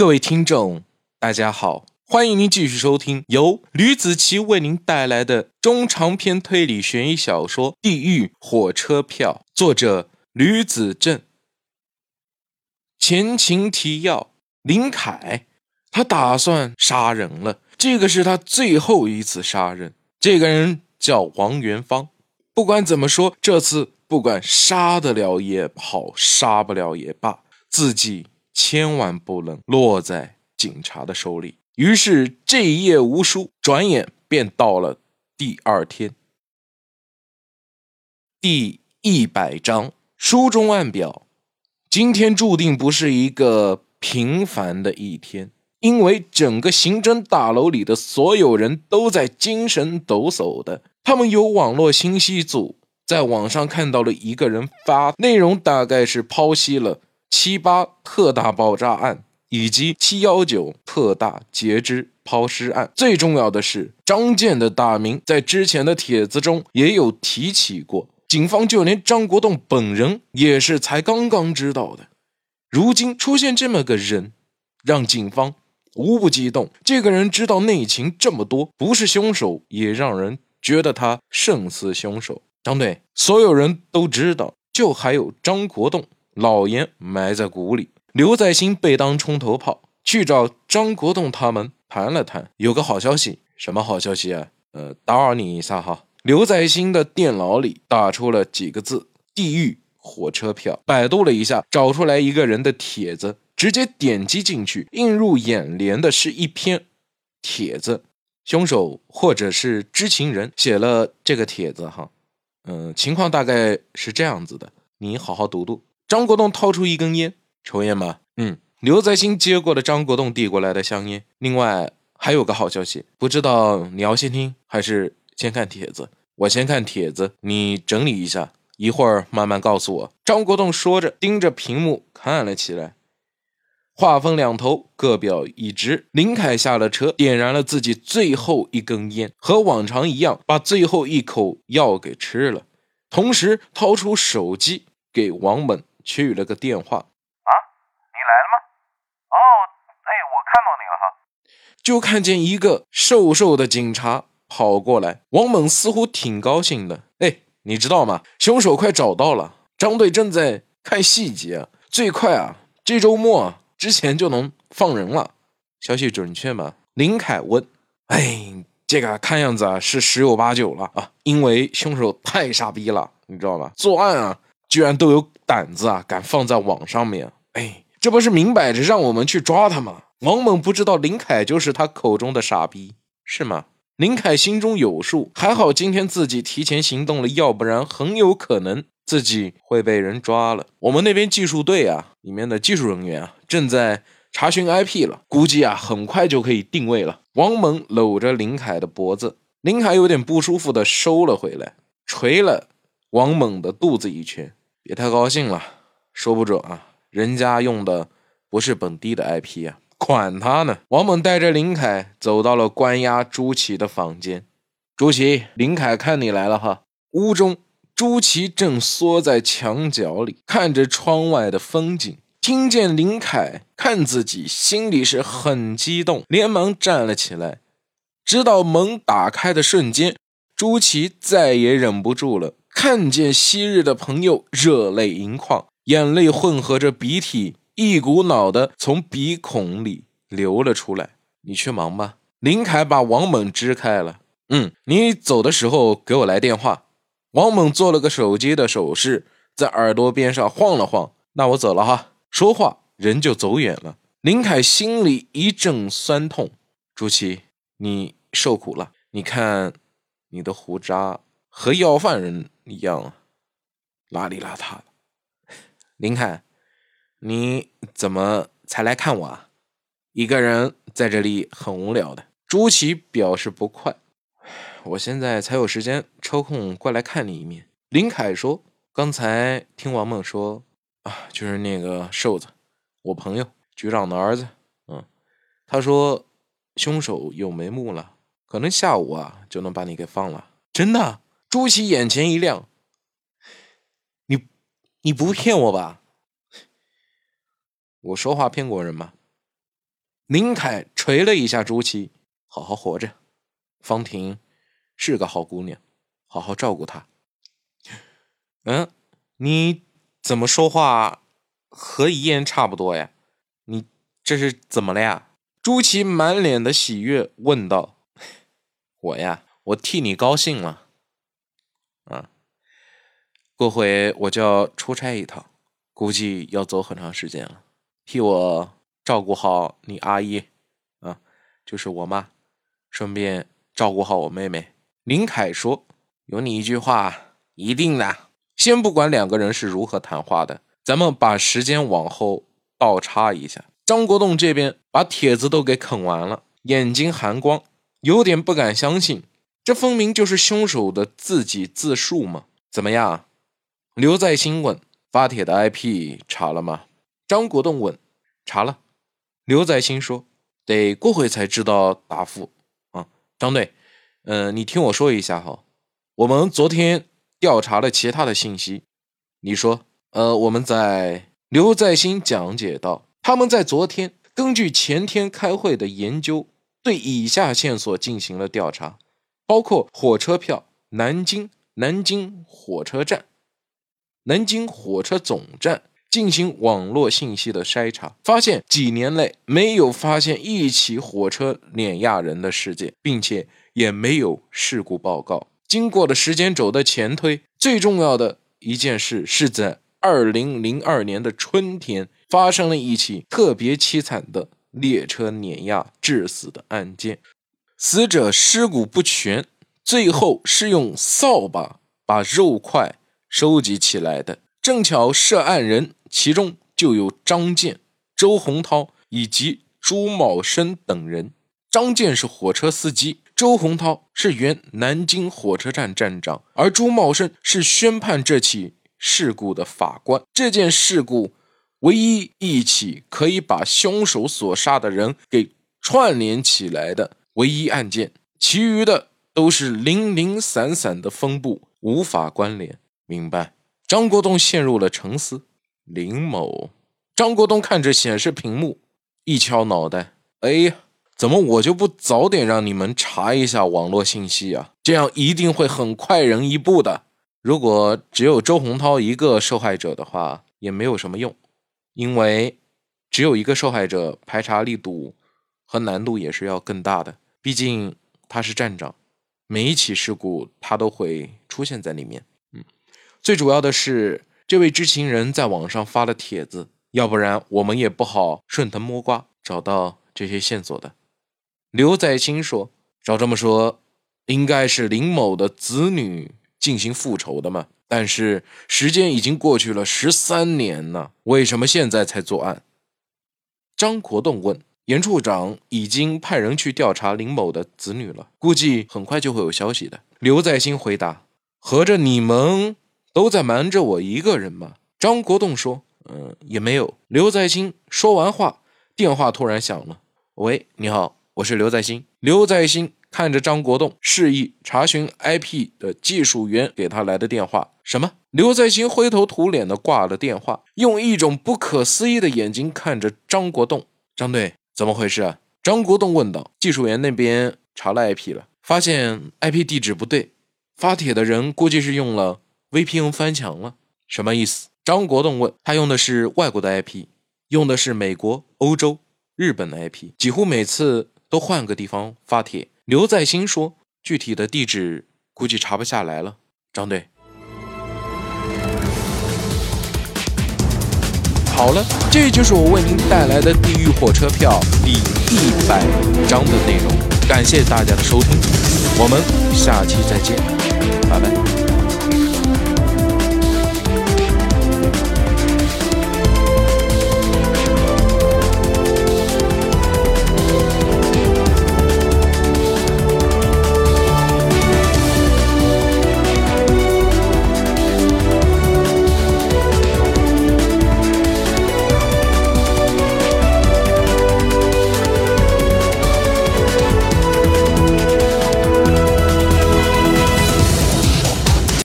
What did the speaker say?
各位听众，大家好，欢迎您继续收听由吕子奇为您带来的中长篇推理悬疑小说《地狱火车票》，作者吕子正。前情提要：林凯，他打算杀人了，这个是他最后一次杀人。这个人叫王元芳。不管怎么说，这次不管杀得了也好，杀不了也罢，自己。千万不能落在警察的手里。于是这一夜无书，转眼便到了第二天。第一百章，书中暗表：今天注定不是一个平凡的一天，因为整个刑侦大楼里的所有人都在精神抖擞的。他们有网络信息组，在网上看到了一个人发内容，大概是剖析了。七八特大爆炸案以及七幺九特大截肢抛尸案，最重要的是张健的大名在之前的帖子中也有提起过，警方就连张国栋本人也是才刚刚知道的。如今出现这么个人，让警方无不激动。这个人知道内情这么多，不是凶手也让人觉得他胜似凶手。张队，所有人都知道，就还有张国栋。老严埋在谷里，刘在兴被当冲头炮，去找张国栋他们谈了谈。有个好消息，什么好消息啊？呃，打扰你一下哈。刘在兴的电脑里打出了几个字：“地狱火车票。”百度了一下，找出来一个人的帖子，直接点击进去，映入眼帘的是一篇帖子。凶手或者是知情人写了这个帖子哈。嗯，情况大概是这样子的，你好好读读。张国栋掏出一根烟，抽烟吗？嗯。刘在兴接过了张国栋递过来的香烟。另外还有个好消息，不知道你要先听还是先看帖子？我先看帖子，你整理一下，一会儿慢慢告诉我。张国栋说着，盯着屏幕看了起来。话分两头，各表一枝。林凯下了车，点燃了自己最后一根烟，和往常一样，把最后一口药给吃了，同时掏出手机给王猛。去了个电话啊，你来了吗？哦，哎，我看到你了哈。就看见一个瘦瘦的警察跑过来，王猛似乎挺高兴的。哎，你知道吗？凶手快找到了，张队正在看细节，最快啊，这周末之前就能放人了。消息准确吗？林凯问。哎，这个看样子啊是十有八九了啊，因为凶手太傻逼了，你知道吧？作案啊。居然都有胆子啊，敢放在网上面！哎，这不是明摆着让我们去抓他吗？王猛不知道林凯就是他口中的傻逼，是吗？林凯心中有数，还好今天自己提前行动了，要不然很有可能自己会被人抓了。我们那边技术队啊，里面的技术人员啊，正在查询 IP 了，估计啊，很快就可以定位了。王猛搂着林凯的脖子，林凯有点不舒服的收了回来，捶了王猛的肚子一拳。别太高兴了，说不准啊，人家用的不是本地的 IP 啊，管他呢。王猛带着林凯走到了关押朱祁的房间。朱祁，林凯看你来了哈。屋中，朱祁正缩在墙角里，看着窗外的风景。听见林凯看自己，心里是很激动，连忙站了起来。直到门打开的瞬间，朱祁再也忍不住了。看见昔日的朋友，热泪盈眶，眼泪混合着鼻涕，一股脑的从鼻孔里流了出来。你去忙吧。林凯把王猛支开了。嗯，你走的时候给我来电话。王猛做了个手机的手势，在耳朵边上晃了晃。那我走了哈。说话人就走远了。林凯心里一阵酸痛。朱祁，你受苦了。你看，你的胡渣和要饭人。一样，邋里邋遢的。林凯，你怎么才来看我啊？一个人在这里很无聊的。朱祁表示不快，我现在才有时间抽空过来看你一面。林凯说：“刚才听王猛说啊，就是那个瘦子，我朋友局长的儿子。嗯，他说凶手有眉目了，可能下午啊就能把你给放了。真的。”朱祁眼前一亮，你你不骗我吧？我说话骗过人吗？林凯捶了一下朱琪，好好活着。方婷是个好姑娘，好好照顾她。嗯，你怎么说话和遗言差不多呀？你这是怎么了呀？朱琪满脸的喜悦问道：“ 我呀，我替你高兴了。啊，过会我就要出差一趟，估计要走很长时间了。替我照顾好你阿姨，啊，就是我妈，顺便照顾好我妹妹。”林凯说：“有你一句话，一定的。先不管两个人是如何谈话的，咱们把时间往后倒插一下。”张国栋这边把帖子都给啃完了，眼睛含光，有点不敢相信，这分明就是凶手的自己自述嘛？怎么样？刘在兴问。发帖的 IP 查了吗？张国栋问。查了。刘在兴说，得过会才知道答复。啊，张队，嗯，你听我说一下哈，我们昨天调查了其他的信息。你说，呃，我们在刘在兴讲解道。他们在昨天根据前天开会的研究，对以下线索进行了调查，包括火车票、南京、南京火车站、南京火车总站进行网络信息的筛查，发现几年内没有发现一起火车碾压人的事件，并且也没有事故报告。经过了时间轴的前推，最重要的一件事是在二零零二年的春天。发生了一起特别凄惨的列车碾压致死的案件，死者尸骨不全，最后是用扫把把肉块收集起来的。正巧涉案人其中就有张健、周洪涛以及朱茂生等人。张健是火车司机，周洪涛是原南京火车站站长，而朱茂生是宣判这起事故的法官。这件事故。唯一一起可以把凶手所杀的人给串联起来的唯一案件，其余的都是零零散散的分布，无法关联。明白？张国栋陷入了沉思。林某，张国栋看着显示屏幕，一敲脑袋：“哎呀，怎么我就不早点让你们查一下网络信息啊？这样一定会很快人一步的。如果只有周洪涛一个受害者的话，也没有什么用。”因为只有一个受害者，排查力度和难度也是要更大的。毕竟他是站长，每一起事故他都会出现在里面。嗯，最主要的是这位知情人在网上发了帖子，要不然我们也不好顺藤摸瓜找到这些线索的。刘在清说：“照这么说，应该是林某的子女进行复仇的嘛？”但是时间已经过去了十三年了，为什么现在才作案？张国栋问。严处长已经派人去调查林某的子女了，估计很快就会有消息的。刘在兴回答：“合着你们都在瞒着我一个人吗？”张国栋说：“嗯，也没有。”刘在兴说完话，电话突然响了。“喂，你好，我是刘在兴。”刘在兴。看着张国栋示意查询 IP 的技术员给他来的电话，什么？刘在兴灰头土脸的挂了电话，用一种不可思议的眼睛看着张国栋。张队，怎么回事啊？张国栋问道。技术员那边查了 IP 了，发现 IP 地址不对，发帖的人估计是用了 VPN 翻墙了。什么意思？张国栋问。他用的是外国的 IP，用的是美国、欧洲、日本的 IP，几乎每次都换个地方发帖。刘在兴说：“具体的地址估计查不下来了。”张队，好了，这就是我为您带来的《地狱火车票》第一百章的内容。感谢大家的收听，我们下期再见，拜拜。